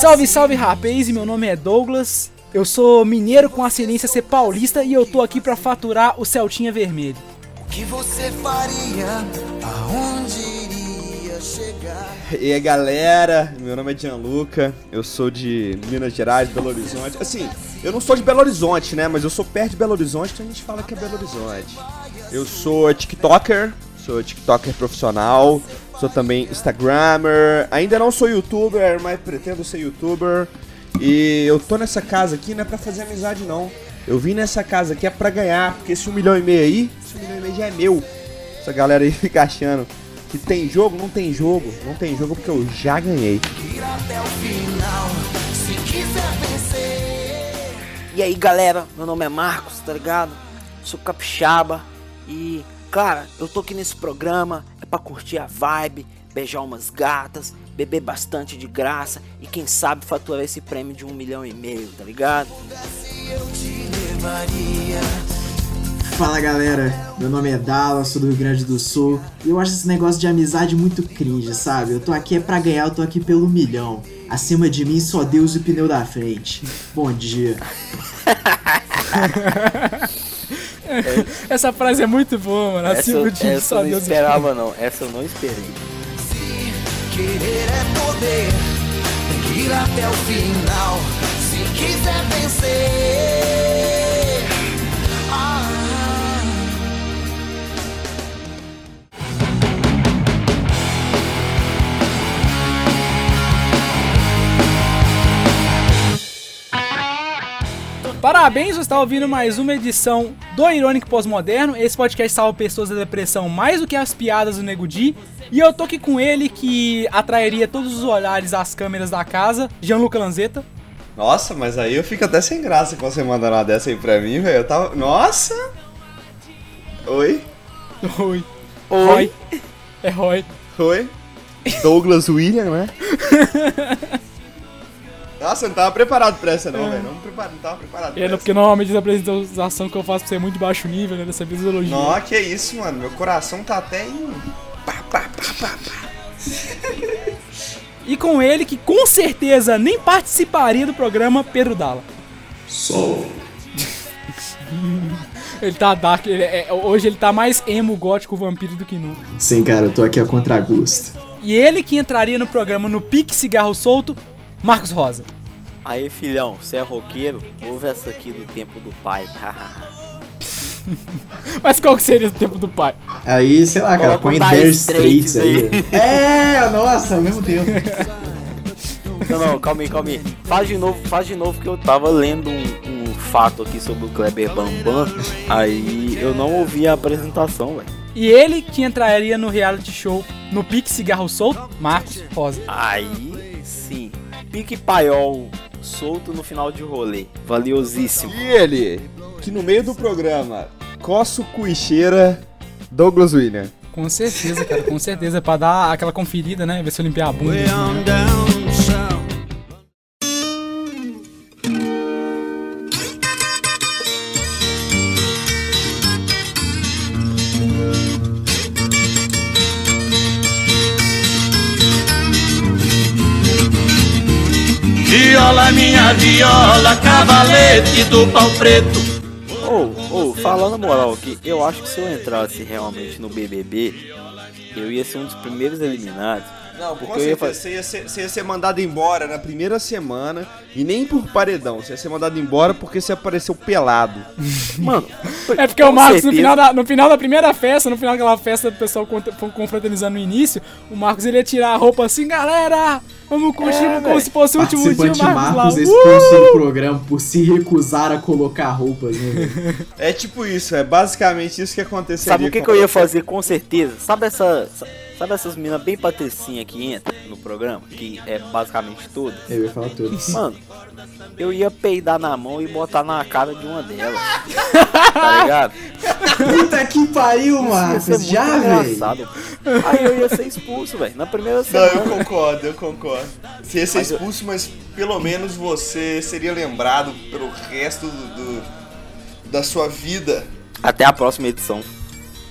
Salve, salve rapaz, meu nome é Douglas. Eu sou mineiro com ascendência ser paulista e eu tô aqui pra faturar o Celtinha Vermelho. O que você faria? Aonde iria chegar? E aí galera, meu nome é Gianluca, eu sou de Minas Gerais, Belo Horizonte. Assim, eu não sou de Belo Horizonte, né? Mas eu sou perto de Belo Horizonte, então a gente fala que é Belo Horizonte. Eu sou TikToker, sou TikToker profissional, sou também Instagrammer, ainda não sou youtuber, mas pretendo ser youtuber. E eu tô nessa casa aqui não é pra fazer amizade não. Eu vim nessa casa aqui é pra ganhar, porque esse um milhão e meio aí, esse um milhão e meio já é meu. Essa galera aí fica achando que tem jogo, não tem jogo, não tem jogo porque eu já ganhei. E aí galera, meu nome é Marcos, tá ligado? Sou capixaba e, cara, eu tô aqui nesse programa é pra curtir a vibe, beijar umas gatas, beber bastante de graça e quem sabe faturar esse prêmio de um milhão e meio, tá ligado? Fala galera, meu nome é Dallas, sou do Rio Grande do Sul e eu acho esse negócio de amizade muito cringe, sabe? Eu tô aqui é pra ganhar, eu tô aqui pelo milhão. Acima de mim só Deus e o pneu da frente. Bom dia. Essa frase é muito boa, mano. Essa, Acima de essa só eu não esperava não, essa eu não esperei. Querer é poder, tem que ir até o final. Se quiser vencer. Parabéns, você está ouvindo mais uma edição do Irônico Pós-Moderno. Esse podcast salva pessoas da depressão mais do que as piadas do Nego Di. E eu tô aqui com ele que atrairia todos os olhares às câmeras da casa, Gianluca Lanzetta. Nossa, mas aí eu fico até sem graça com você mandando uma dessa aí pra mim, velho. Eu tava. Nossa! Oi? Oi. Oi. É Roy. Oi? Douglas William, né? Nossa, eu não tava preparado pra essa não, velho. Não, me prepara- não tava preparado pra É, essa. porque normalmente a apresentação que eu faço pra você é muito de baixo nível, né? Dessa vez elogio. Nossa, que isso, mano. Meu coração tá até em. Pá, pá, pá, pá, pá. E com ele que com certeza nem participaria do programa Pedro Dalla. Solve. Ele tá dark, ele é- hoje ele tá mais emo gótico vampiro do que nunca. Sim, cara, eu tô aqui a contragosto. E ele que entraria no programa no Pique Cigarro Solto, Marcos Rosa. Aí filhão, você é roqueiro? Ouve essa aqui do tempo do pai. Mas qual que seria o tempo do pai? Aí, sei lá, cara, põe Dire Dire Straits Straits aí. É, nossa, ao mesmo tempo. Não, não, calma aí, calma aí. Faz de novo, faz de novo que eu tava lendo um, um fato aqui sobre o Kleber Bambam. Aí eu não ouvi a apresentação, velho. E ele que entraria no reality show no Pique Cigarro Solto, Marcos Rosa. Aí sim. Pique paiol solto no final de rolê. Valiosíssimo. E ele, que no meio do programa, coça o cu e cheira, Douglas William. Com certeza, cara, com certeza. Pra dar aquela conferida, né? Ver se eu limpei a bunda. Cavalete do pau preto. Ou, ou, falando a moral aqui, eu acho que se eu entrasse realmente no BBB, eu ia ser um dos primeiros eliminados. Não, com Porque eu ia certeza, você ia, ser, você ia ser mandado embora na primeira semana e nem por paredão, você ia ser mandado embora porque você apareceu pelado. Mano, É porque o com Marcos, no final, da, no final da primeira festa, no final daquela festa do pessoal confraternizando no início, o Marcos ele ia tirar a roupa assim, galera, vamos curtir É, como se fosse o último dia, o Participante Marcos lá. Marcos Uh! expulso do programa por se recusar a colocar roupas, né? É tipo isso, é basicamente isso que aconteceria. Sabe o que, com que eu ia fazer com certeza? Sabe essa. Sabe essas minas bem patricinhas que entram no programa? Que é basicamente todas? Eu ia falar tudo. Mano, eu ia peidar na mão e botar na cara de uma delas. tá ligado? Puta que pariu, Marcos. Já, velho. Aí eu ia ser expulso, velho. Na primeira Não, semana. eu concordo, eu concordo. Você ia ser Mas eu- expulso, mas pelo menos você seria lembrado pelo resto do, do- da sua vida. Até a próxima edição.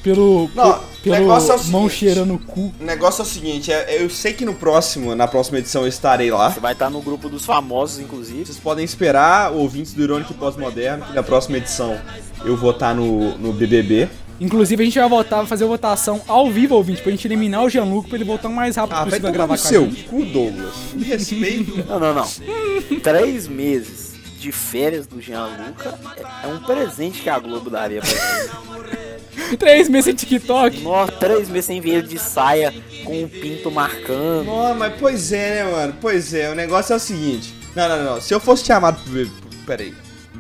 Pelo, Não. Pe- pelo negócio é o mão seguinte. cheirando o cu. O negócio é o seguinte, é- eu sei que no próximo, na próxima edição eu estarei lá. Você vai estar no grupo dos famosos, inclusive. Vocês podem esperar, ouvintes do Irônico Pós-Moderno, que na próxima edição eu vou estar no, no BBB. Inclusive, a gente vai votar, vai fazer votação ao vivo, ouvinte, pra gente eliminar o Jean-Luc pra ele voltar o mais rápido Ah, vai possível a gravar com a seu gente. cu, Douglas. Me respeita. Não, não, não. Três meses de férias do Jean Luca é, é um presente que a Globo daria pra ele. Três meses sem TikTok. Nossa, três meses sem ver ele de saia com o pinto marcando. Não, mas pois é, né, mano? Pois é, o negócio é o seguinte. Não, não, não. Se eu fosse chamado pro BBB... Peraí.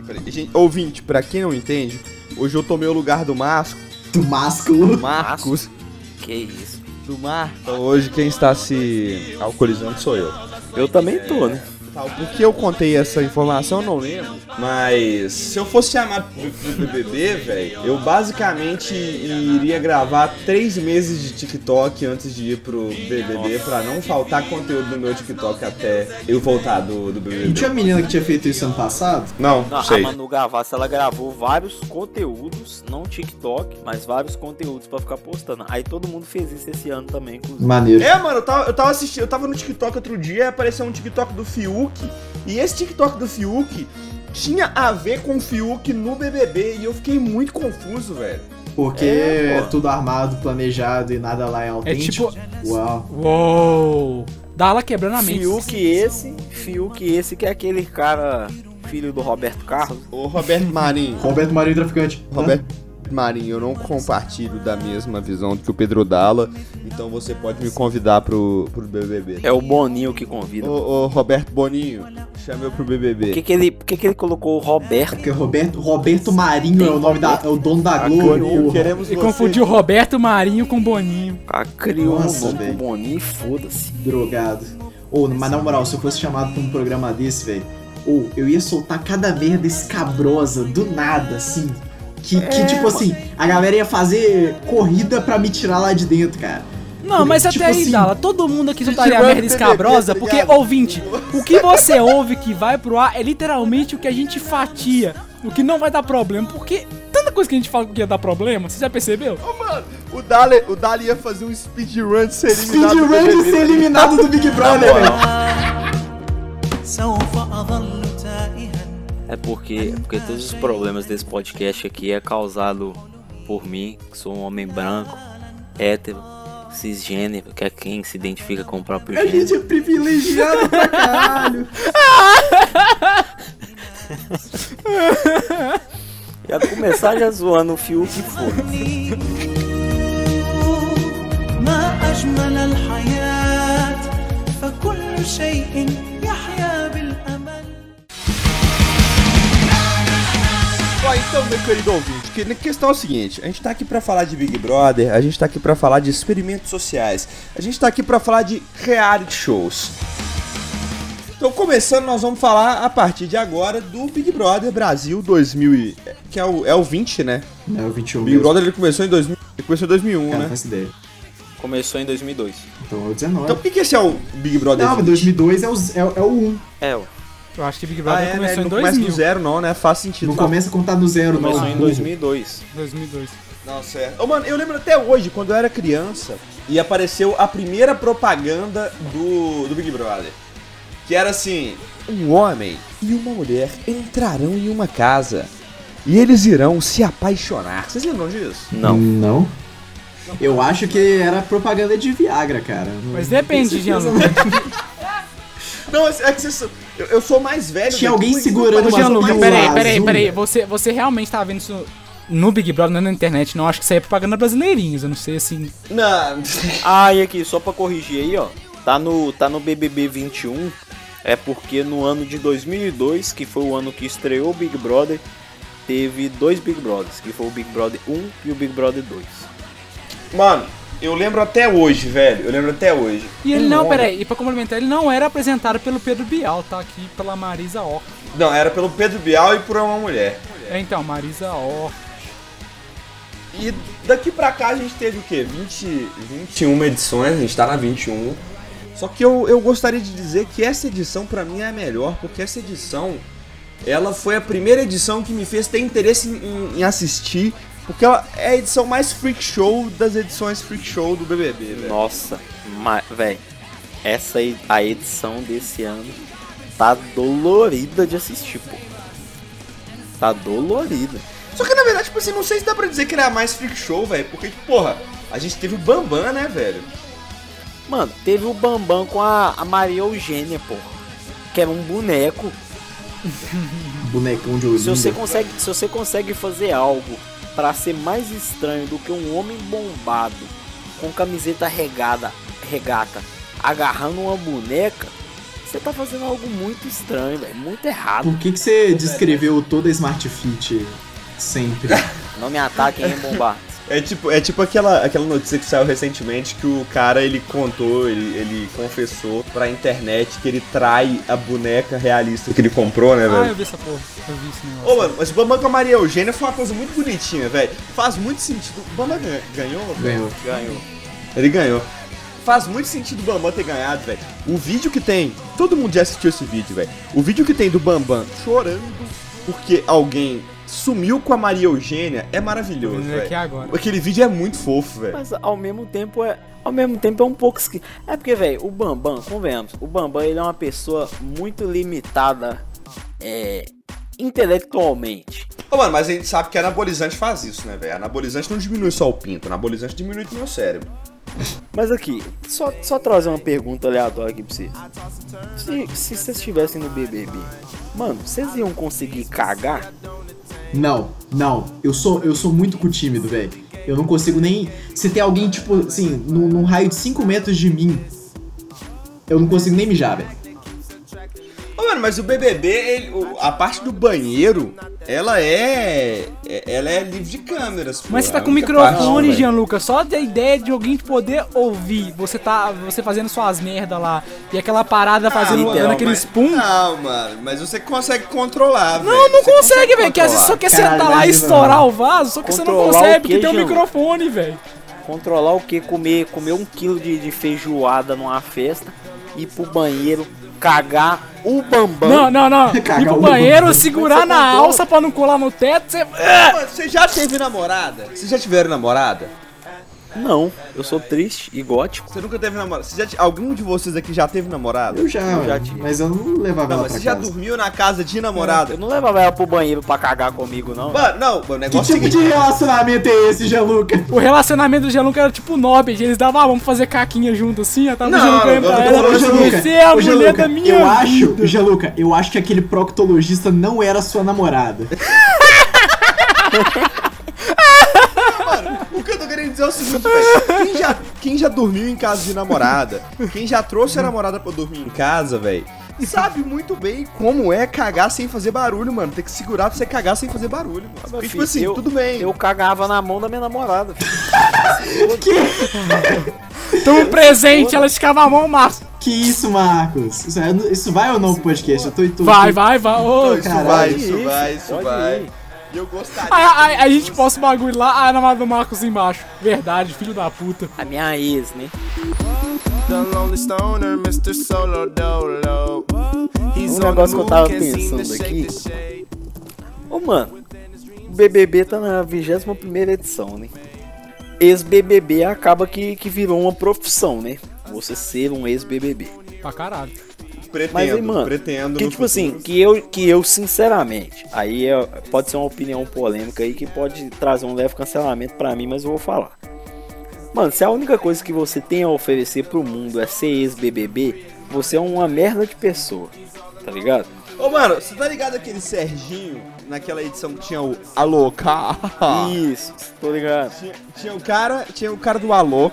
Peraí. Gente, ouvinte, pra quem não entende, hoje eu tomei o lugar do Masco. Do másculo. Marcos. Que isso. Do Mar. Então hoje quem está se alcoolizando sou eu. Eu também tô, né? Tá, por que eu contei essa informação, eu não lembro. Mas se eu fosse chamado pro BBB, velho, eu basicamente iria gravar três meses de TikTok antes de ir pro BBB pra não faltar conteúdo no meu TikTok até eu voltar do, do Não BBB. tinha uma menina que tinha feito isso ano passado? Não, Não, sei. a Manu Gavassi, ela gravou vários conteúdos, não TikTok, mas vários conteúdos pra ficar postando. Aí todo mundo fez isso esse ano também, inclusive. Maneiro. É, mano, eu tava, eu tava assistindo, eu tava no TikTok outro dia e apareceu um TikTok do Fiuk. E esse TikTok do Fiuk tinha a ver com o Fiuk no BBB e eu fiquei muito confuso, velho. Porque É, é, tudo armado, planejado e nada lá é autêntico. Uau. Uou. Dala quebrando a mente. Fiuk esse, Fiuk esse que é aquele cara, filho do Roberto Carlos. Ô, Roberto Marinho. Roberto Marinho Traficante. Roberto Marinho, eu não compartilho da mesma visão que o Pedro Dalla, então você pode me convidar pro, pro BBB. É o Boninho que convida. Ô, ô, Roberto Boninho, chame eu pro BBB. Por que, que, ele, por que, que ele colocou o Roberto? Porque Roberto, Roberto Marinho é o nome da. É o dono da Globo. Boninho, queremos Ele você. confundiu Roberto Marinho com Boninho. Ah, criou Nossa, pro Boninho e foda-se. Drogado. Ou, mas na moral, se eu fosse chamado pra um programa desse, velho, ou eu ia soltar cada merda escabrosa do nada, assim. Que, que, tipo assim, a galera ia fazer corrida pra me tirar lá de dentro, cara. Não, mas Tipo até aí, assim, Dala, todo mundo aqui soltaria a merda pro escabrosa, tá porque, ligado? ouvinte, o que você ouve que vai pro ar é literalmente o que a gente fatia, o que não vai dar problema, porque tanta coisa que a gente fala que ia dar problema, você já percebeu? Ô, mano, o Dali, o Dali ia fazer um speedrun de ser eliminado do Speedrun de ser eliminado do Big Brother, velho. سوف أظل تائها É porque, porque todos os problemas desse podcast aqui é causado por mim, que sou um homem branco, hétero, cisgênero, que é quem se identifica com o próprio A gênero. gente é privilegiado pra caralho. Já começar já zoando o Fiuk e foda. ما أجمل الحياة فكل شيء Ó, então, meu querido ouvinte, que, a questão é o seguinte: a gente tá aqui pra falar de Big Brother, a gente tá aqui pra falar de experimentos sociais, a gente tá aqui pra falar de reality shows. Então, começando, nós vamos falar a partir de agora do Big Brother Brasil 2000, e- que é o, é o 20, né? Não, o 21 O Big mesmo. Brother ele começou em 2000, ele começou em 2001, Cara, não né? faço ideia. Começou em 2002. Então é o 19. Então, por que, que esse é o Big Brother não, mas 20? 2002 é o, é, o- é o 1. É, ó. Eu acho que Big Ah, Brother é, né? começou Ele em não começa 2000. do zero, não, né? Faz sentido. Não começa a contar do zero, não. Começou em burro. 2002. 2002. Não, certo. Ô, mano, eu lembro até hoje, quando eu era criança, e apareceu a primeira propaganda do, do Big Brother. Que era assim: um homem e uma mulher entrarão em uma casa e eles irão se apaixonar. Vocês lembram disso? Não. Não. Eu acho que era propaganda de Viagra, cara. Mas depende, Gianluca. Não, é que vocês. Eu, eu sou mais velho. Tinha alguém segurando uma pílula mais- peraí, peraí, azul. peraí. Você, você realmente tava vendo isso no Big Brother, não na internet, não? Acho que isso aí é propaganda brasileirinhos, eu não sei assim. Não. Ah, e aqui, só pra corrigir aí, ó. Tá no, tá no BBB 21. É porque no ano de 2002, que foi o ano que estreou o Big Brother, teve dois Big Brothers, que foi o Big Brother 1 e o Big Brother 2. Mano, eu lembro até hoje, velho. Eu lembro até hoje. E ele Um não, peraí, e pra complementar, ele não era apresentado pelo Pedro Bial, tá? Aqui pela Marisa Or. Não, era pelo Pedro Bial e por uma mulher. É, então, Marisa Or. E daqui pra cá a gente teve o quê? 20, 21 edições, a gente tá na 21. Só que eu, eu gostaria de dizer que essa edição pra mim é a melhor, porque essa edição, ela foi a primeira edição que me fez ter interesse em, em assistir Porque ela é a edição mais freak show das edições freak show do BBB, velho. Nossa, véi, essa aí, a edição desse ano tá dolorida de assistir, pô. Tá dolorida. Só que na verdade, tipo assim, não sei se dá pra dizer que ela é a mais freak show, velho. Porque, porra, a gente teve o Bambam, né, velho? Mano, teve o Bambam com a, a Maria Eugênia, pô. Que era um boneco. Bonecão de Olinda. Se você consegue, se você consegue fazer algo pra ser mais estranho do que um homem bombado com camiseta regada, regata, agarrando uma boneca, você tá fazendo algo muito estranho, velho, muito errado. Por que, que você descreveu toda a Smart Fit sempre? Não me ataquem, hein, bombar. É tipo, é tipo aquela, aquela notícia que saiu recentemente que o cara ele contou, ele, ele confessou pra internet que ele trai a boneca realista que ele comprou, né, Ah, eu velho? vi essa porra. Eu vi esse negócio. Ô, mano, mas o Bambam com a Maria Eugênia foi uma coisa muito bonitinha, velho. Faz muito sentido. O Bambam ganhou? velho? Ganhou. Ganhou. Ele ganhou. Faz muito sentido o Bambam ter ganhado, velho. O vídeo que tem. Todo mundo já assistiu esse vídeo, velho. O vídeo que tem do Bambam chorando porque alguém sumiu com a Maria Eugênia é maravilhoso, aqui. Aquele vídeo é muito fofo, velho. Mas ao mesmo tempo é. Ao mesmo tempo é um pouco esqui... É porque, velho, o Bambam, convenhamos, o Bambam ele é uma pessoa muito limitada é, intelectualmente. Ô, mano, mas a gente sabe que anabolizante faz isso, né, velho? Anabolizante não diminui só o pinto, anabolizante diminui o meu cérebro. Mas aqui, só, só trazer uma pergunta aleatória aqui pra vocês. Se, se vocês estivessem no BBB, mano, vocês iam conseguir cagar? Não, não. Eu sou, eu sou muito tímido, velho. Eu não consigo nem. Se tem alguém, tipo, assim, num, num raio de 5 metros de mim, eu não consigo nem mijar, velho. Mano, mas o BBB, ele- o- a parte do banheiro, ela é. é- Ela é livre de câmeras, pô. Mas você tá A com única microfone. Gianluca. Só da ideia de alguém poder ouvir. Você tá. Você fazendo suas merda lá. E aquela parada fazendo literal, dando aquele mas- spum. Não, mano, mas você consegue controlar, velho. Não, não Você consegue, velho. Que às vezes controlar. só quer Caralho, sentar lá e estourar o vaso, só que você não Controlar consegue o porque tem um microfone, velho. Controlar o que? Comer, comer um quilo de, de feijoada numa festa, ir pro banheiro, cagar o bambam. Não, não, não. Ir Cagar pro o banheiro, bambam. segurar Você na alça pra não colar no teto. Você. Mano, Você já teve namorada? Vocês já tiveram namorada? Não, eu sou triste e gótico. Você nunca teve namorada? Você já t- Algum de vocês aqui já teve namorada? Eu já, já velho, tive. mas eu não levava Não, ela mas pra você já casa. dormiu na casa de namorada? Eu não levava ela pro banheiro pra cagar comigo, não. Mano, não, o Que negócio é o tipo de relacionamento é esse, Gianluca? O relacionamento do Gianluca era tipo Norbert. Eles davam, ah, vamos fazer caquinha junto assim. Eu tava Não, Gianluca eu pra tô ela. Você é a mulher Gianluca, da minha eu vida. acho, Gianluca, eu acho que aquele proctologista não era sua namorada. Que eu tô querendo dizer é o seguinte, velho. Quem já, quem já dormiu em casa de namorada, quem já trouxe a namorada pra dormir em casa, velho, sabe muito bem como é cagar sem fazer barulho, mano. Tem que segurar pra você cagar sem fazer barulho, mano. Porque, tipo assim, eu- tudo bem. Eu cagava na mão da minha namorada. Toma um presente, ela esticava a mão, Márcio. Que isso, Marcos? Isso, é- isso vai ou não pro podcast? Eu tô, tô Vai, tô- vai, vai. Ô, isso vai, isso vai, isso vai. Eu gostaria. Aí, aí- aí a gente posta o bagulho lá, a namorada do Marcos embaixo. Verdade, filho da puta. A minha ex, né? The lonely stoner, Mr. Solo Dolo. He's Um negócio que eu tava pensando aqui. Ô, mano, o BBB tá na 21 edição, né? Ex-BBB acaba que, que virou uma profissão, né? Você ser um ex-BBB. Pra caralho. Pretendo, Mas aí, mano, pretendo que tipo assim, futuro. que eu, que eu sinceramente, aí é- pode ser uma opinião polêmica aí que pode trazer um leve cancelamento pra mim, mas eu vou falar. Mano, se a única coisa que você tem a oferecer pro mundo é ser ex-BBB, você é uma merda de pessoa, tá ligado? Ô, mano, você tá ligado aquele Serginho, naquela edição que tinha o Alô? Isso, tô ligado. Tinha, tinha o cara, tinha o cara do Alô.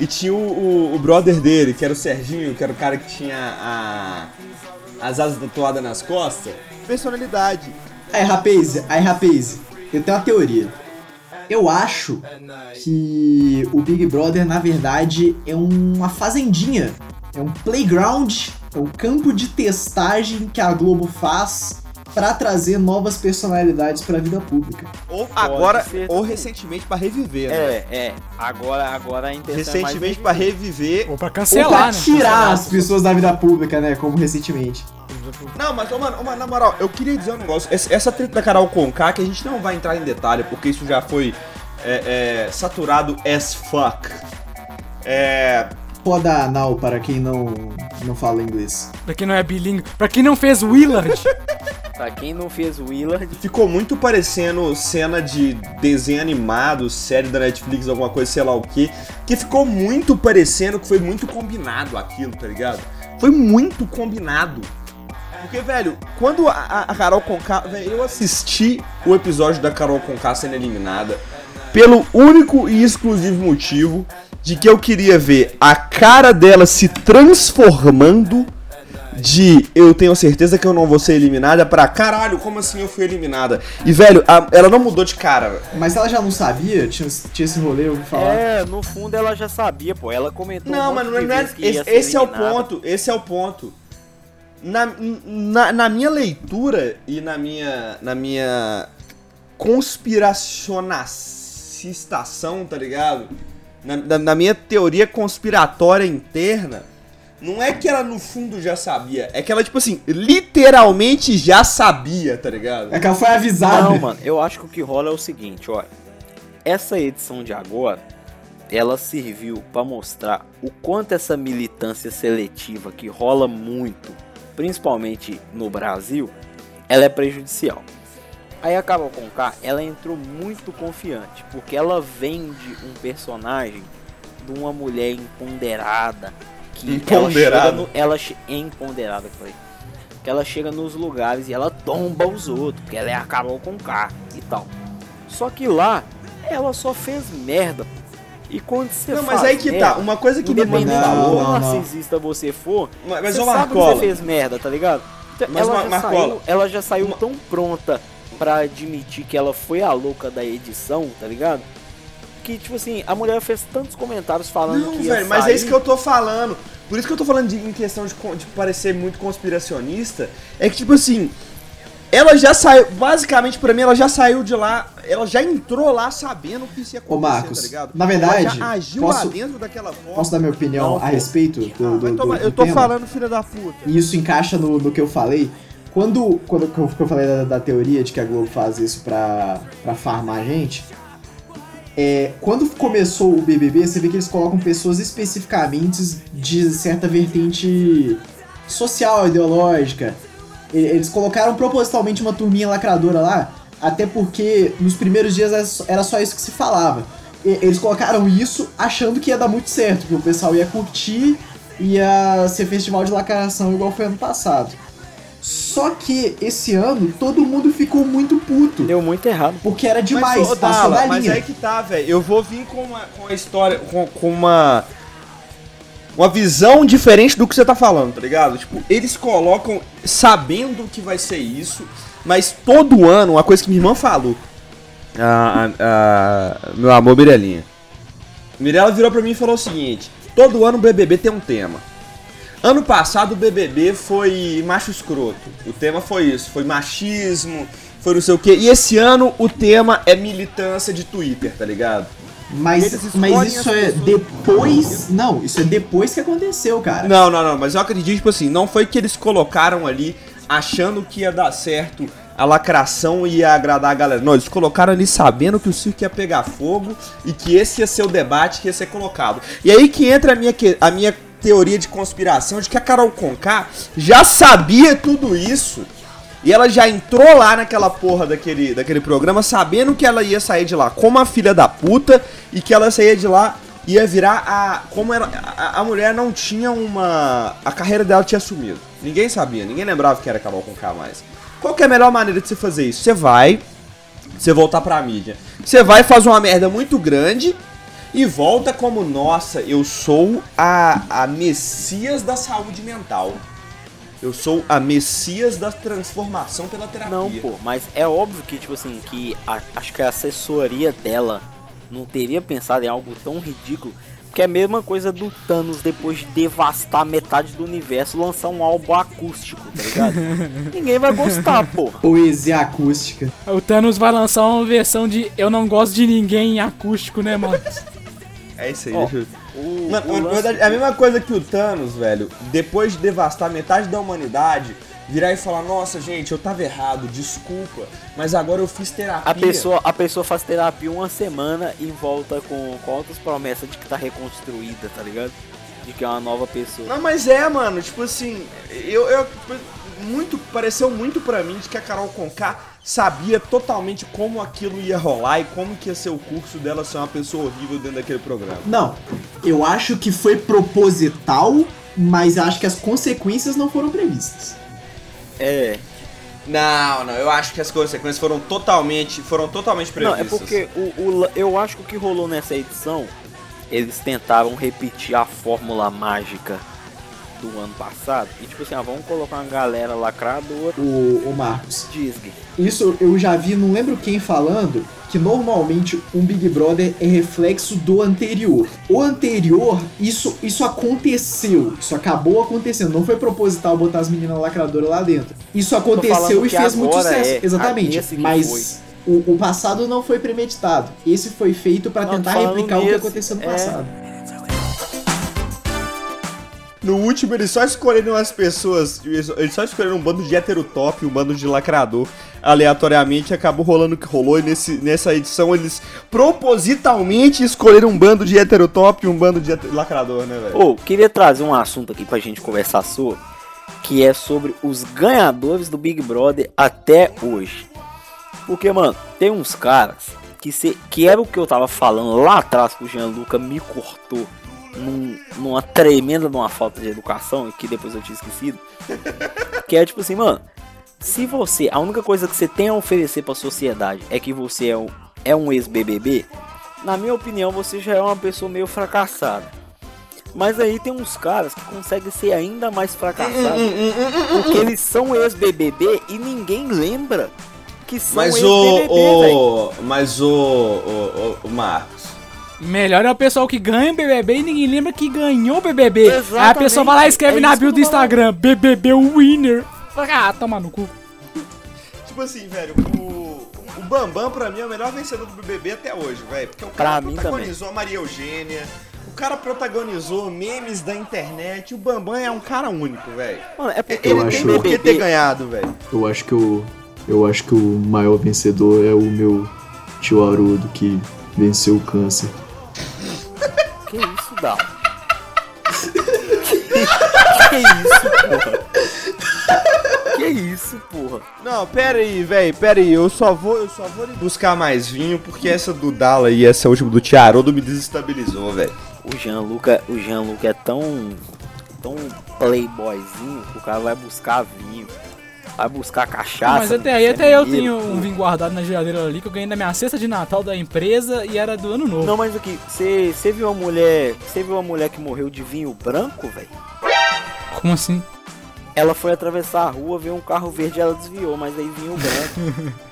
E tinha o, o, o brother dele, que era o Serginho, que era o cara que tinha a, as asas tatuadas nas costas. Personalidade. Aí, rapaz, aí, rapaz, eu tenho uma teoria. Eu acho que o Big Brother, na verdade, é uma fazendinha. É um playground, é um campo de testagem que a Globo faz pra trazer novas personalidades pra vida pública. Ou agora, ser ou recentemente pra reviver, né? É, é. Agora, agora a intenção é Recentemente pra reviver. Ou pra Ou pra cancelar, né? tirar as pessoas da vida pública, né? Como recentemente. Não, mas, ô, mano, ô, mano, na moral, eu queria dizer um negócio. Essa, essa treta da Carol Conká, que a gente não vai entrar em detalhe, porque isso já foi é, é, saturado as fuck. É. Foda anal para quem não, não fala inglês. Pra quem não é bilíngue, pra quem não fez Willard. Pra quem não fez Willard, Ficou muito parecendo cena de desenho animado, série da Netflix, alguma coisa, sei lá o que. Que ficou muito parecendo que foi muito combinado aquilo, tá ligado? Foi muito combinado. Porque, velho, quando a, a- a Carol Conká. Velho, eu assisti o episódio da Carol Conká sendo eliminada pelo único e exclusivo motivo de que eu queria ver a cara dela se transformando de eu tenho certeza que eu não vou ser eliminada pra caralho, como assim eu fui eliminada? E, velho, a- ela não mudou de cara, velho. Mas ela já não sabia? Tinha, tinha esse rolê, eu ouvi falar. é, no fundo ela já sabia, pô. Ela comentou Não, um mas monte não é, de não é- vezes que ia esse, ser esse é o eliminada. ponto, esse é o ponto. Na, na, na minha leitura e na minha, na minha conspiracionacistação, tá ligado? Na, na, na minha teoria conspiratória interna, não é que ela no fundo já sabia, é que ela, tipo assim, literalmente já sabia, tá ligado? É que ela foi avisada. Não, mano, eu acho que o que rola é o seguinte, olha. Essa edição de agora, ela serviu pra mostrar o quanto essa militância seletiva que rola muito, principalmente no Brasil, ela é prejudicial. Aí a Carol Conká, ela entrou muito confiante, porque ela vende um personagem de uma mulher empoderada, que Empoderada. ela chega no, ela che- empoderada, que falei. que ela chega nos lugares e ela tomba os outros, porque ela é a Carol Conká e tal. Só que lá, ela só fez merda. E quando você Não, mas aí que tá, merda, uma coisa que me independente Não, não, narcisista você for, Mas, mas você sabe que Marcola, você fez merda, tá ligado? Então, Mas, ela, Ma- já Marcola, saiu, ela já saiu uma- tão pronta pra admitir que ela foi a louca da edição, tá ligado? Que, tipo assim, a mulher fez tantos comentários falando Não, que ia velho, mas sair. é isso que eu tô falando. Por isso que eu tô falando de, em questão de, de parecer muito conspiracionista. É que, tipo assim, ela já saiu. Basicamente, pra mim, ela já saiu de lá. Ela já entrou lá sabendo o que ia Ô, acontecer, Marcos, tá ligado? na verdade, ela já agiu posso- lá dentro daquela forma. Posso dar minha opinião Não, a respeito do, do, do- do eu tô tema? falando, filha da puta. E isso encaixa no, no que eu falei. Quando, quando eu, falei da, da teoria de que a Globo faz isso pra, pra farmar a gente, é, quando começou o BBB, você vê que eles colocam pessoas especificamente de certa vertente social, ideológica. Eles colocaram propositalmente uma turminha lacradora lá, até porque nos primeiros dias era só- isso que se falava. Eles colocaram isso achando que ia dar muito certo, que o pessoal ia curtir, ia ser festival de lacração igual foi ano passado. Só que esse ano todo mundo ficou muito puto, Deu muito errado. porque era demais, mas, passou da mas linha. aí que tá, velho. Eu vou vir com uma, com uma história, com, com uma. Uma visão diferente do que você tá falando, tá ligado? Tipo, eles colocam sabendo que vai ser isso, mas todo ano, uma coisa que minha irmã falou. Ah, ah, ah, meu amor, Mirelinha. Mirella virou pra mim e falou o seguinte: todo ano o BBB tem um tema. Ano passado o BBB foi macho escroto. O tema foi isso, foi machismo, foi não sei o quê. E esse ano o tema é militância de Twitter, tá ligado? Mas, mas isso é depois. Não, isso é depois que aconteceu, cara. Não, não, não, mas eu acredito, tipo assim, não foi que eles colocaram ali achando que ia dar certo a lacração e ia agradar a galera. Não, eles colocaram ali sabendo que o circo ia pegar fogo e que esse ia ser o debate que ia ser colocado. E aí que entra a minha, que- a minha teoria de conspiração de que a Carol Conká já sabia tudo isso. E ela já entrou lá naquela porra daquele, daquele programa sabendo que ela ia sair de lá como a filha da puta e que ela saía de lá ia virar a. Como ela, a, a mulher não tinha uma. A carreira dela tinha sumido. Ninguém sabia, ninguém lembrava que era Carol com K mais. Qual que é a melhor maneira de você fazer isso? Você vai, você voltar pra mídia. Você vai fazer uma merda muito grande e volta como, nossa, eu sou a, a messias da saúde mental. Eu sou a messias da transformação pela terapia. Não, pô, mas é óbvio que, tipo assim, que a- acho que a assessoria dela não teria pensado em algo tão ridículo. Que é a mesma coisa do Thanos depois de devastar metade do universo lançar um álbum acústico, tá ligado? Ninguém vai gostar, pô. Poesia acústica. O Thanos vai lançar uma versão de Eu Não Gosto de Ninguém em acústico, né, mano? É isso aí, Ó, deixa eu... O, Mano, o lance- verdade, é a mesma coisa que o Thanos, velho, depois de devastar metade da humanidade, virar e falar, nossa, gente, eu tava errado, desculpa, mas agora eu fiz terapia. A pessoa, a pessoa faz terapia uma semana e volta com, com outras promessas de que tá reconstruída, tá ligado? De que é uma nova pessoa. Não, mas é, mano, tipo assim, eu, eu tipo, muito pareceu muito pra mim de que a Carol Conká sabia totalmente como aquilo ia rolar e como que ia ser o curso dela ser uma pessoa horrível dentro daquele programa. Não, eu acho que foi proposital, mas acho que as consequências não foram previstas. É. Não, não, eu acho que as consequências foram totalmente, foram totalmente Não, previstas. é porque o, o eu acho que o que rolou nessa edição, eles tentaram repetir a fórmula mágica do ano passado. E tipo assim, ah, vamos colocar uma galera lacradora. O, o Marcos. Disney. Isso eu já vi, não lembro quem falando, que normalmente um Big Brother é reflexo do anterior. O anterior, isso, isso aconteceu. Isso acabou acontecendo. Não foi proposital botar as meninas lacradoras lá dentro. Isso aconteceu e fez muito sucesso. é Exatamente. Mas o, o passado não foi premeditado. Esse foi feito tô tentar replicar o que aconteceu no é. passado. No último, eles só escolheram as pessoas. Eles só escolheram um bando de heterotop, um bando de lacrador. Aleatoriamente acabou rolando o que rolou. E nesse, nessa edição eles propositalmente escolheram um bando de heterotop e um bando de lacrador, né, velho? Ô, queria trazer um assunto aqui pra gente conversar sobre, que é sobre os ganhadores do Big Brother até hoje. Porque, mano, tem uns caras que, se, que era o que eu tava falando lá atrás que o Gianluca me cortou num- numa tremenda numa falta de educação, que depois eu tinha esquecido. Que é tipo assim, mano, se você, a única coisa que você tem a oferecer pra sociedade é que você é um, é um ex-BBB, na minha opinião, você já é uma pessoa meio fracassada. Mas aí tem uns caras que conseguem ser ainda mais fracassados. porque eles são ex-BBB e ninguém lembra que são Mas ex-BBB, o. velho. o mas. O, o, o Marcos. Melhor é o pessoal que ganha o BBB e ninguém lembra que ganhou o BBB. Aí a Exatamente, pessoa vai lá e escreve é na bio do. Instagram, BBB winner. Ah, toma no cu. Tipo assim, velho, o. O Bambam, pra mim, é o melhor vencedor do BBB até hoje, velho. Porque o Pra cara mim protagonizou a Maria Eugênia. O cara protagonizou memes da internet. O Bambam é um cara único, velho. Mano, é porque Ele tem por que ter ganhado, velho. Eu acho que o. Eu acho que o maior vencedor é o meu tio Haroldo que venceu o câncer. Que isso, Dal? que isso, porra? Que isso, porra? Não, pera aí, velho, pera aí. Eu só vou, eu só vou buscar mais vinho, porque essa do Dala e essa última do Tiarodo me desestabilizou, velho. O Jean-Luca, o Jean-Luca é tão tão playboyzinho que o cara vai buscar vinho. Vai buscar cachaça. Mas até aí, até eu tenho um vinho guardado na geladeira ali que eu ganhei da minha cesta de Natal da empresa e era do ano novo. Não, mas aqui, você viu uma mulher. Você viu uma mulher que morreu de vinho branco, velho? Como assim? Ela foi atravessar a rua, veio um carro verde e ela desviou, mas aí vinho branco.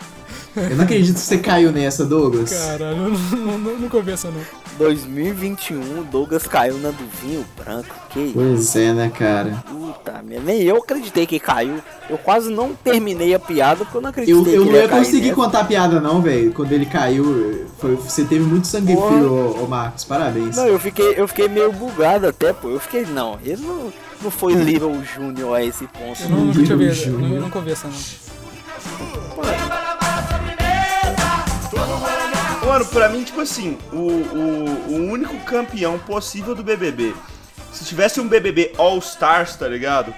Eu não acredito que você caiu nessa, Douglas. Caralho, eu não, não, não, nunca ouvi essa não. 2021, o Douglas caiu na do vinho branco. Que isso? Pois é, né, cara? Puta merda, nem eu acreditei que caiu. Eu quase não terminei a piada porque eu não acreditei Eu, que eu não ia conseguir nessa. contar a piada, não, velho. Quando ele caiu, foi- você teve muito sangue Porra. frio, ô, ô Marcos. Parabéns. Não, eu fiquei, eu fiquei meio bugado até, pô. Eu fiquei, não, ele não, não foi Little Junior a esse ponto. Eu não, Júnior. eu não- eu ouvi essa não. Mano, pra mim, tipo assim, o, o, o único campeão possível do BBB. Se tivesse um BBB All Stars, tá ligado?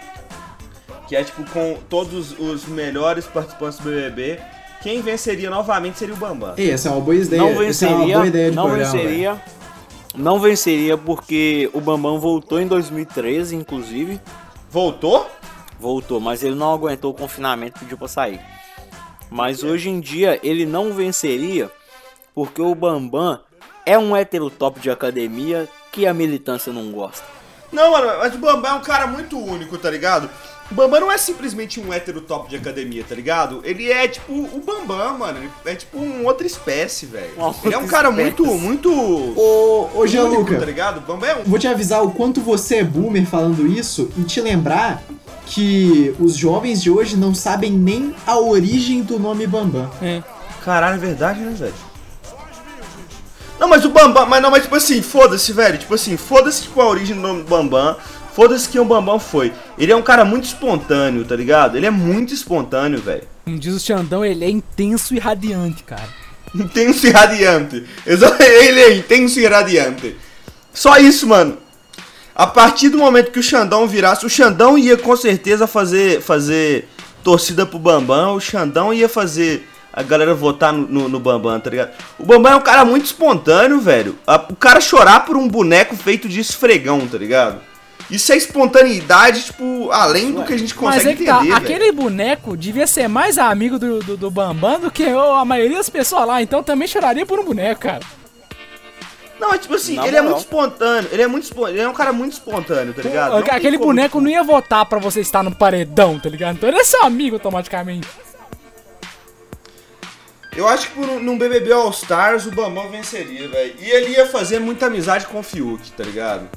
Que é tipo com todos os melhores participantes do BBB. Quem venceria novamente seria o Bambam. Ei, essa é uma boa ideia. Não é uma venceria, boa ideia de não programa, venceria. Não venceria porque o Bambam voltou em 2013, inclusive. Voltou? Voltou, mas ele não aguentou o confinamento e pediu pra sair. Mas hoje em dia ele não venceria porque o Bambam é um hétero top de academia que a militância não gosta. Não, mano, mas o Bambam é um cara muito único, tá ligado? O Bambam não é simplesmente um hétero top de academia, tá ligado? Ele é tipo o Bambam, mano. Ele é tipo uma outra espécie, velho. Ele é um cara espécie. muito, muito. Ô, ô Gianluca, tá ligado? O Bambam é um. vou te avisar o quanto você é boomer falando isso e te lembrar que os jovens de hoje não sabem nem a origem do nome Bambam. É. Caralho, é verdade, né, velho? Não, mas o Bambam, mas não, mas tipo assim, foda-se, velho. Tipo assim, foda-se tipo, a origem do nome do Bambam. Foda-se quem o Bambam foi. Ele é um cara muito espontâneo, tá ligado? Ele é muito espontâneo, velho. Como diz o Xandão, ele é intenso e radiante, cara. Intenso e radiante. Ele é intenso e radiante. Só isso, mano. A partir do momento que o Xandão virasse, o Xandão ia com certeza fazer, fazer torcida pro Bambam, o Xandão ia fazer a galera votar no, no, no Bambam, tá ligado? O Bambam é um cara muito espontâneo, velho. A- O cara chorar por um boneco feito de esfregão, tá ligado? Isso é espontaneidade, tipo, além do que a gente Mas consegue é que tá, entender, velho. aquele boneco devia ser mais amigo do, do, do Bambam do que a maioria das pessoas lá, então também choraria por um boneco, cara. Não, é tipo assim, Na ele é moral. muito espontâneo, ele é muito espontâneo, ele é um cara muito espontâneo, tá ligado? Não Aquele boneco tipo, não ia votar pra você estar no paredão, tá ligado? Então ele é seu amigo automaticamente. Eu acho que por um- num BBB All Stars o Bambam venceria, velho. E ele ia fazer muita amizade com o Fiuk, tá ligado?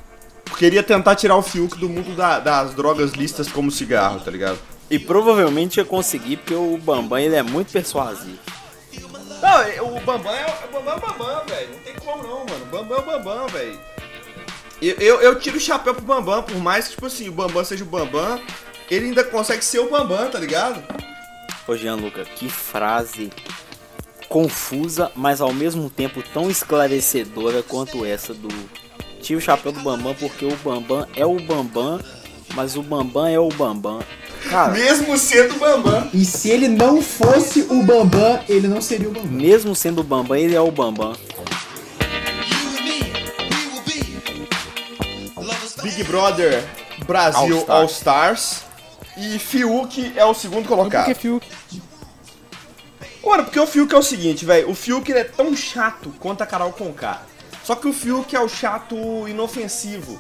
Porque ele ia tentar tirar o Fiuk do mundo da- das drogas listas como cigarro, tá ligado? E provavelmente ia conseguir, porque o Bambam ele é muito persuasivo. Não, o Bambam é o Bambam é o Bambam, velho. Não tem como não, mano. O Bambam é o Bambam, velho. Eu, eu, eu tiro o chapéu pro Bambam, por mais que, tipo assim, o Bambam seja o Bambam, ele ainda consegue ser o Bambam, tá ligado? Ô Gianluca, que frase confusa, mas ao mesmo tempo tão esclarecedora quanto essa do tira o chapéu do Bambam, porque o Bambam é o Bambam, mas o Bambam é o Bambam. Cara, Mesmo sendo o Bambam. E se ele não fosse o Bambam, ele não seria o Bambam. mesmo sendo o Bambam, ele é o Bambam. Big Brother Brasil All All Stars. E Fiuk é o segundo colocado. Porque Fiuk. Mano, porque o Fiuk é o seguinte, velho. O Fiuk ele é tão chato quanto a Carol Conká. Só que o Fiuk é o chato inofensivo.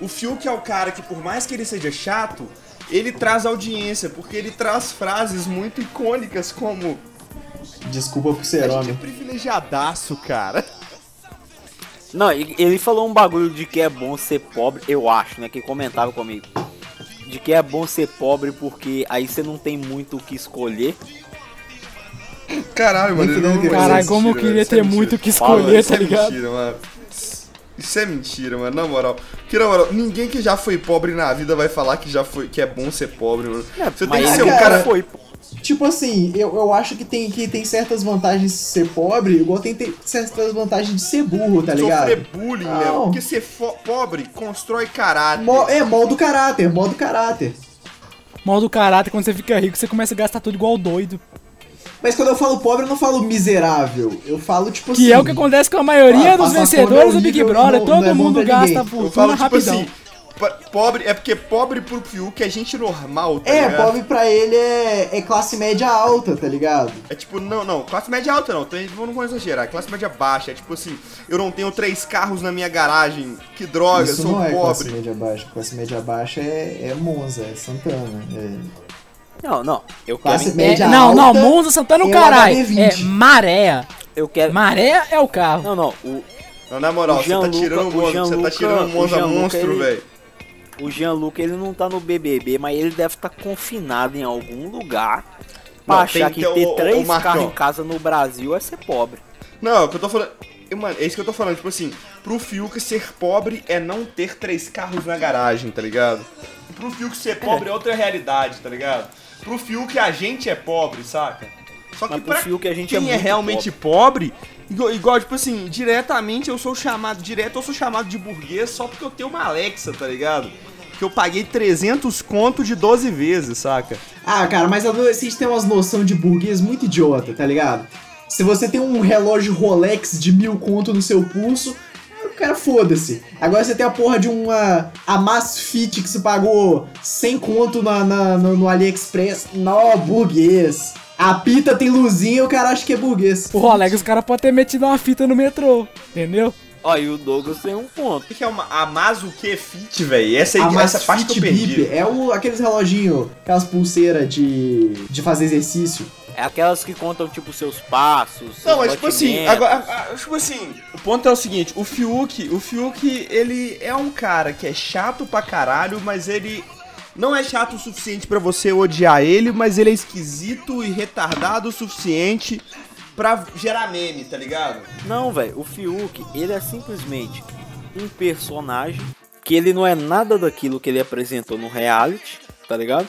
O Fiuk é o cara que, por mais que ele seja chato, ele traz audiência, porque ele traz frases muito icônicas como. Desculpa por ser A gente é homem. privilegiadaço, cara. Não, e- ele falou um bagulho de que é bom ser pobre, eu acho, né? Que comentava comigo. De que é bom ser pobre porque aí você não tem muito o que escolher. Caralho, mano. Fudendo que Caralho, isso é como eu queria é ter muito o que Fala, escolher, Isso tá é ligado? mentira, mano. Isso é mentira, mano, na moral. Que na moral, ninguém que já foi pobre na vida vai falar que já foi que é bom ser pobre, mano. Você tem que ele ser um cara, cara. foi, pô. Tipo assim, eu, eu acho que tem, que tem certas vantagens de ser pobre, igual tem, tem certas vantagens de ser burro, tá ligado? Sofrer bullying, Não. Léo. Porque ser pobre constrói caráter. Mo- é, modo caráter, modo caráter. Mal do caráter, quando você fica rico, você começa a gastar tudo igual doido. Mas quando eu falo pobre, eu não falo miserável. Eu falo, tipo assim. Que é o que acontece com a maioria Ah, dos vencedores é do Big Brother. não- Todo não é mundo gasta. Eu fortuna falo, tipo rapidão. assim, po- pobre é porque pobre pro Fiuk é gente normal, tá É, ligado? pobre pra ele é, é classe média alta, tá ligado? É tipo, não, não, classe média alta não, tem, não vou exagerar, classe média baixa, é tipo assim, eu não tenho três carros na minha garagem, que droga, Isso sou não é classe pobre. média baixa. Classe média baixa é, é Monza, é Santana. É... Não, não. Eu Classe quero, média É, não, não, alta Monza Santana o é o caralho. HB20. É maré. eu quero. Maré é o carro. Não, não. O, Não, na moral, O você tá tirando o monstro, você tá tirando o monstro Gianluca, monstro, velho. o Gianluca, ele não tá no BBB, mas ele deve estar confinado em algum lugar. Pra Não, achar tem que que- ter ô, três carros em casa no Brasil é ser pobre. Não, é o que eu tô falando. Mano, é isso que eu tô falando, tipo assim, pro Fiuk ser pobre é não ter três carros na garagem, tá ligado? Pro Fiuk ser pobre é outra realidade, tá ligado? Pro Fiuk a gente é pobre, saca? Só que Mas pro pra Fiuk a gente quem é é, realmente pobre, igual, igual, tipo assim, diretamente eu sou chamado, direto eu sou chamado de burguês só porque eu tenho uma Alexa, tá ligado? Que eu paguei 300 conto de 12 vezes, saca? Ah, cara, mas adolescente tem umas noção de burguês muito idiota, tá ligado? Se você tem um relógio Rolex de mil conto no seu pulso, cara foda-se. Agora você tem a porra de uma Amazfit que você pagou 100 conto na, na- no, no AliExpress. Nó, burguês. A pita tem luzinha e o cara acha que é burguês. O Rolex, os caras podem ter metido uma fita no metrô. Entendeu? Ó, e o Douglas tem um ponto. O que que é uma Amazuke Fit, velho? Essa, aí, A essa parte que eu perdi. Bip é o, aqueles reloginhos, aquelas pulseiras de, de fazer exercício. É aquelas que contam, tipo, seus passos. Não, mas tipo assim, agora, tipo assim, o ponto é o seguinte, o Fiuk, o Fiuk, ele é um cara que é chato pra caralho, mas ele não é chato o suficiente pra você odiar ele, mas ele é esquisito e retardado o suficiente pra gerar meme, tá ligado? Não, velho, o Fiuk, ele é simplesmente um personagem que ele não é nada daquilo que ele apresentou no reality, tá ligado?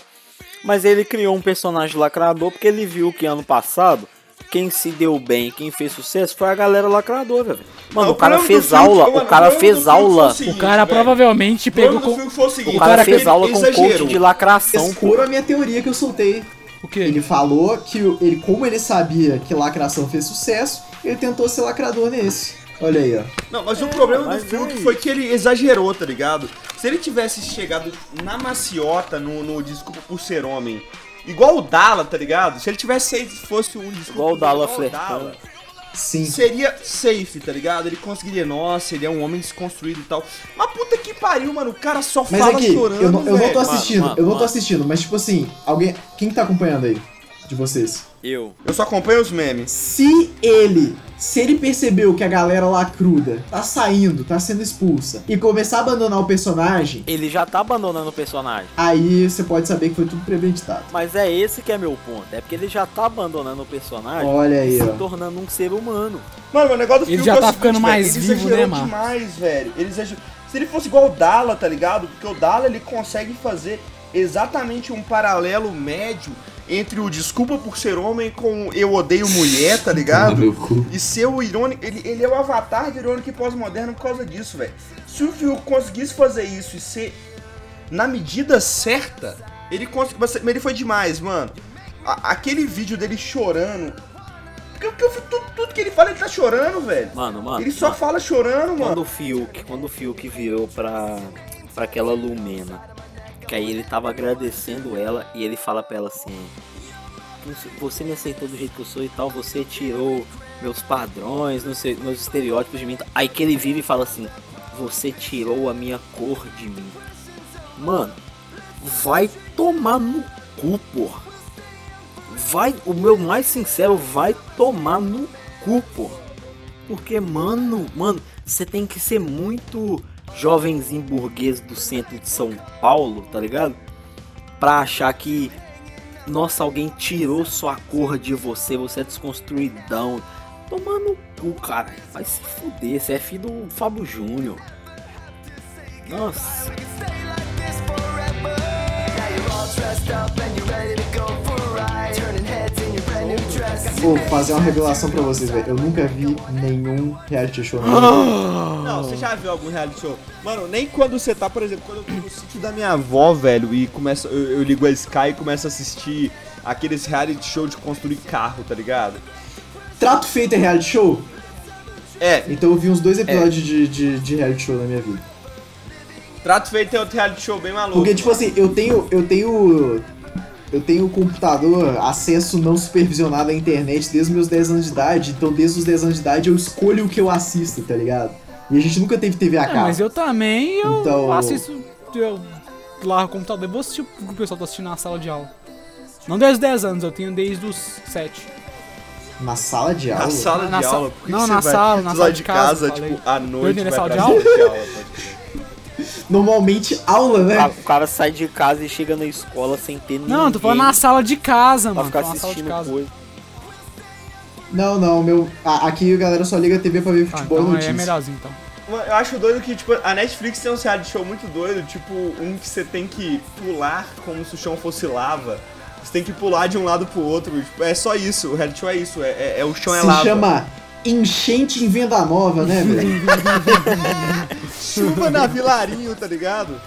Mas ele criou um personagem lacrador porque ele viu que ano passado quem se deu bem, quem fez sucesso foi a galera lacradora, velho. Mano, Não, o cara fez aula, mano, o cara fez aula. o seguinte, O cara provavelmente pegou com. O seguinte, O cara fez aula com coach de lacração, Escura a minha teoria que eu soltei. O quê? Ele falou que o- ele, como ele sabia que lacração fez sucesso, ele tentou ser lacrador nesse. Olha aí, ó. Não, mas o problema do mas Fiuk é foi que ele exagerou, tá ligado? Se ele tivesse chegado na maciota no, no Desculpa por Ser Homem, igual o Dala, tá ligado? Se ele tivesse feito- fosse um Desculpa Igual o Dala igual o flertando. Sim. seria safe, tá ligado? Ele conseguiria, nossa, ele é um homem desconstruído e tal. Mas puta que pariu, mano, o cara só Mas fala aqui, chorando, eu não, eu não tô assistindo, Mano, eu não tô mano. assistindo, mas tipo assim, alguém. Quem tá acompanhando aí? De vocês? Eu. Eu só acompanho os memes. Se ele, se ele percebeu que a galera lá cruda tá saindo, tá sendo expulsa, e começar a abandonar o personagem, Ele já tá abandonando o personagem. aí você pode saber que foi tudo premeditado. Mas é esse que é meu ponto. É porque ele já tá abandonando o personagem Olha aí, se ó. tornando um ser humano. Mano, o negócio do Ele Fiuk já é o tá seguinte, ficando velho, mais ele vivo, exagerou né, Marcos? demais, velho. Ele exagerou. Se ele fosse igual o Dala, tá ligado? Porque o Dala, ele consegue fazer exatamente um paralelo médio entre o Desculpa por Ser Homem com o Eu Odeio Mulher, tá ligado? E ser o irônico, ele, ele é o avatar de irônico e pós-moderno por causa disso, velho. Se o Fiuk conseguisse fazer isso e ser na medida certa, ele conseguiu. Mas ele foi demais, mano. A- aquele vídeo dele chorando. Porque, porque eu- tudo, tudo que ele fala, ele tá chorando, velho. Mano, mano. Ele só mano, fala chorando, Quando mano. o Fiuk, quando o Fiuk virou pra, pra aquela Lumena, que aí ele tava agradecendo ela e ele fala pra ela assim: Você me aceitou do jeito que eu sou e tal, você tirou meus padrões, sei, meus estereótipos de mim. Aí que ele vira e fala assim: Você tirou a minha cor de mim. Mano, vai tomar no cu, porra. Vai, o meu mais sincero, vai tomar no cu, porra. Porque, mano, mano, você tem que ser muito jovenzinho burguês do centro de São Paulo, tá ligado? Pra achar que, nossa, alguém tirou sua cor de você, você é desconstruidão. Tomar no cu, cara. Vai se fuder, você é filho do Fábio Júnior. Nossa. Vou fazer uma revelação pra vocês, velho. Eu nunca vi nenhum reality show na minha vida. Não, você já viu algum reality show? Mano, nem quando você tá, por exemplo, quando eu tô no sítio da minha avó, velho, e começa, eu, eu ligo a Sky e começo a assistir aqueles reality show de construir carro, tá ligado? Trato feito é reality show? É, Então eu vi uns dois episódios de, de, de reality show na minha vida. Trato Feito tem outro reality show bem maluco. Porque, tipo assim, eu tenho. Eu tenho. Eu tenho computador, acesso não supervisionado à internet desde os meus 10 anos de idade. Então, desde os 10 anos de idade, eu escolho o que eu assisto, tá ligado? E a gente nunca teve TV a É, cabo. mas eu também, eu Então- assisto. Eu largo o computador e vou assistir o que o pessoal tá assistindo na sala de aula. Não desde os 10 anos, eu tenho desde os 7. Na sala de aula. Na sala Na de sa- aula? Por que não, que na vai- sala, na sala de de casa, casa, falei. tipo, à noite. entender vai sala de sala aula? de aula. Normalmente, aula, né? o cara sai de casa e chega na escola sem ter ninguém. Não, tô falando na sala de casa, Pra mano. ficar sala de assistindo coisa. Não, não, meu. a- aqui a galera só liga a TV pra ver Ah, futebol e então é melhorzinho então. Eu acho doido que, tipo, a Netflix tem um reality show muito doido, tipo, um que você tem que pular como se o chão fosse lava. Você tem que pular de um lado pro outro. Tipo, é só isso, o reality show é isso, é, é- é o chão é Se lava. chama Enchente em Venda Nova, né, velho? Chuva na Vilarinho, tá ligado?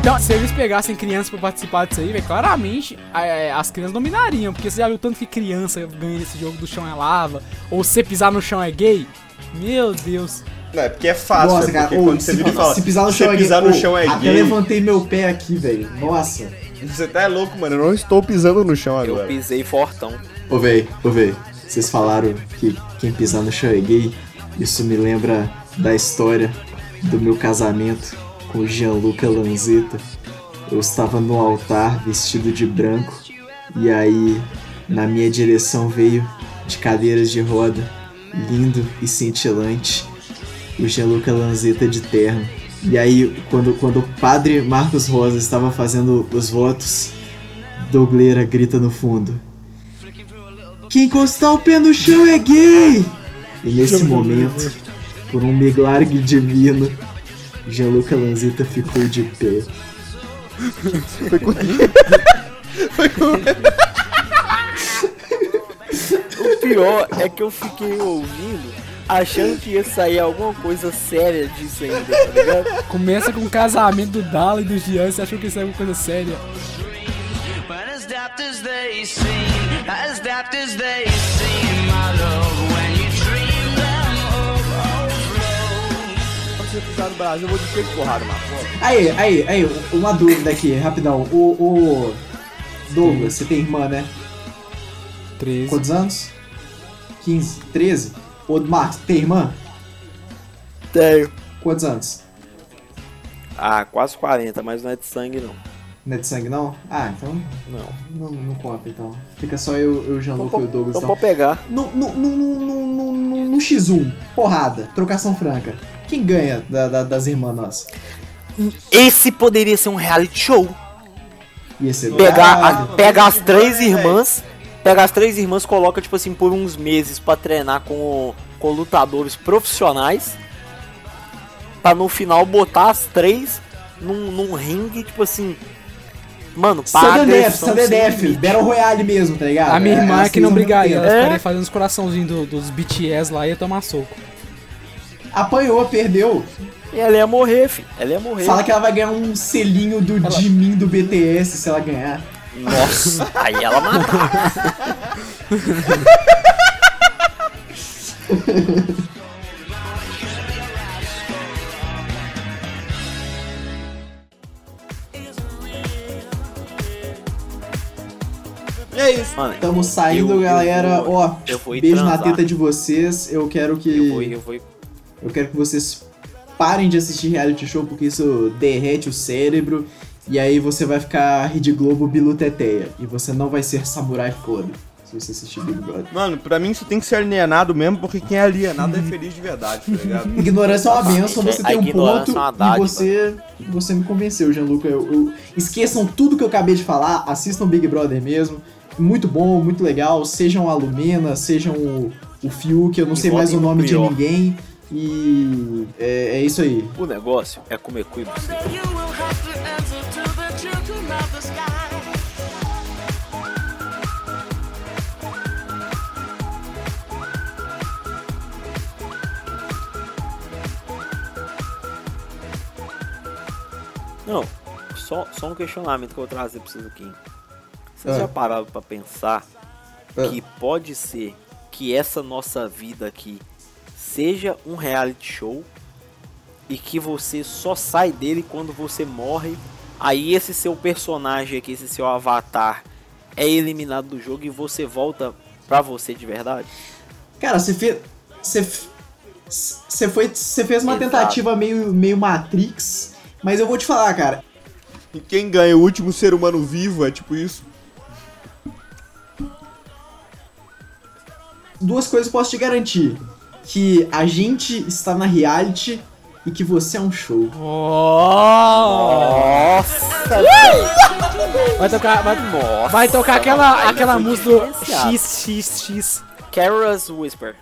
Então, se eles pegassem crianças pra participar disso aí, velho, claramente é, as crianças dominariam. Porque você já viu tanto que criança ganha esse jogo do chão é lava, ou se pisar no chão é gay? Meu Deus. Não, é porque é fácil, Nossa, é cara, porque ô, quando se, você vira e fala, se pisar no "Se chão é gay. pisar no ô, chão é até gay", levantei meu pé aqui, velho. Nossa. você tá é louco, mano, eu não estou pisando no chão Eu agora. pisei fortão. Ô, véi, ô, véi. Vocês falaram que quem pisar no chão é gay. Isso me lembra da história do meu casamento com o Gianluca Lanzetta. Eu estava no altar vestido de branco e aí na minha direção veio de cadeiras de roda, lindo e cintilante, o Gianluca Lanzetta de terno. E aí quando, quando o padre Marcos Rosa estava fazendo os votos, Dougleira grita no fundo. Quem encostar o pé no chão é gay! E nesse momento, Por um milagre divino, Gianluca Lanzetta ficou de pé. O pior é que eu fiquei ouvindo, achando que ia sair alguma coisa séria disso ainda, tá ligado? Começa com o casamento do Dala e do Jean, você achou que isso é uma coisa séria? As daft as they seem, my love, when you dream them overflow. Quando você pisar no Brasil, eu vou de peito porrada, Marcos. Aí, aí, aí, uma dúvida aqui, rapidão. O, o Douglas, você tem irmã, né? 13. Quantos anos? 15, 13? Ô, Marcos, tem irmã? Tenho. Quantos anos? Ah, quase 40, mas não é de sangue não. Não é de sangue, não? Ah, então Não. não, não conta, então. Fica só eu, eu o Gianluca e o Douglas, Então pode pegar. No, no, no, no, no, no, no X1, porrada, trocação franca. Quem ganha da- da- das irmãs nossas? Esse poderia ser um reality show. Ia ser Pegar, a- dourado. pegar as três irmãs, pegar as três irmãs, coloca tipo assim por uns meses pra treinar com, com lutadores profissionais, Pra no final botar as três num, num ringue, tipo assim, mano, Death, limite. Battle Royale mesmo, tá ligado? A minha É, irmã é as que não brigaria, ela ficaria fazendo os coraçãozinhos do- dos BTS lá e ia tomar soco. Apanhou, perdeu. E ela ia morrer, filho. Ela ia morrer. Fala que ela vai ganhar um selinho do Jimin do BTS se ela ganhar. Nossa, aí ela mata. é isso. Mano, Tamo saindo, Eu- eu galera. vou- Ó, eu beijo na transar. teta de vocês. Eu quero que. eu vou, eu vou. Eu quero que vocês parem de assistir reality show porque isso derrete o cérebro e aí você vai ficar Rede Globo biluteteia e você não vai ser samurai foda se você assistir Big Brother. Mano, pra mim isso tem que ser alienado mesmo, porque quem é alienado é feliz de verdade, tá ligado? Ignorância é uma benção, você a tem um ponto é uma e dádiva. você, você me convenceu, Gianluca. Eu, eu- esqueçam tudo que eu acabei de falar, assistam Big Brother mesmo. Muito bom, muito legal. Sejam a Lumena, sejam o, o Fiuk, eu não E sei mais o nome de ninguém. E é, é isso aí. O negócio é comer cu e. Não, só, só um questionamento que eu vou trazer pra vocês aqui. Vocês Ah. já pararam pra pensar Ah. que pode ser que essa nossa vida aqui seja um reality show e que você só sai dele quando você morre. Aí esse seu personagem aqui, esse seu avatar é eliminado do jogo e você volta pra você de verdade? Cara, você fez. Você foi. Você fez uma Exato. tentativa meio, meio Matrix, mas eu vou te falar, cara. E quem ganha o último ser humano vivo é tipo isso. Duas coisas eu posso te garantir: que a gente está na reality e que você é um show. Oh! Nossa! Vai tocar, vai, Nossa! vai tocar aquela, aquela música do. XXX. Carol's Whisper.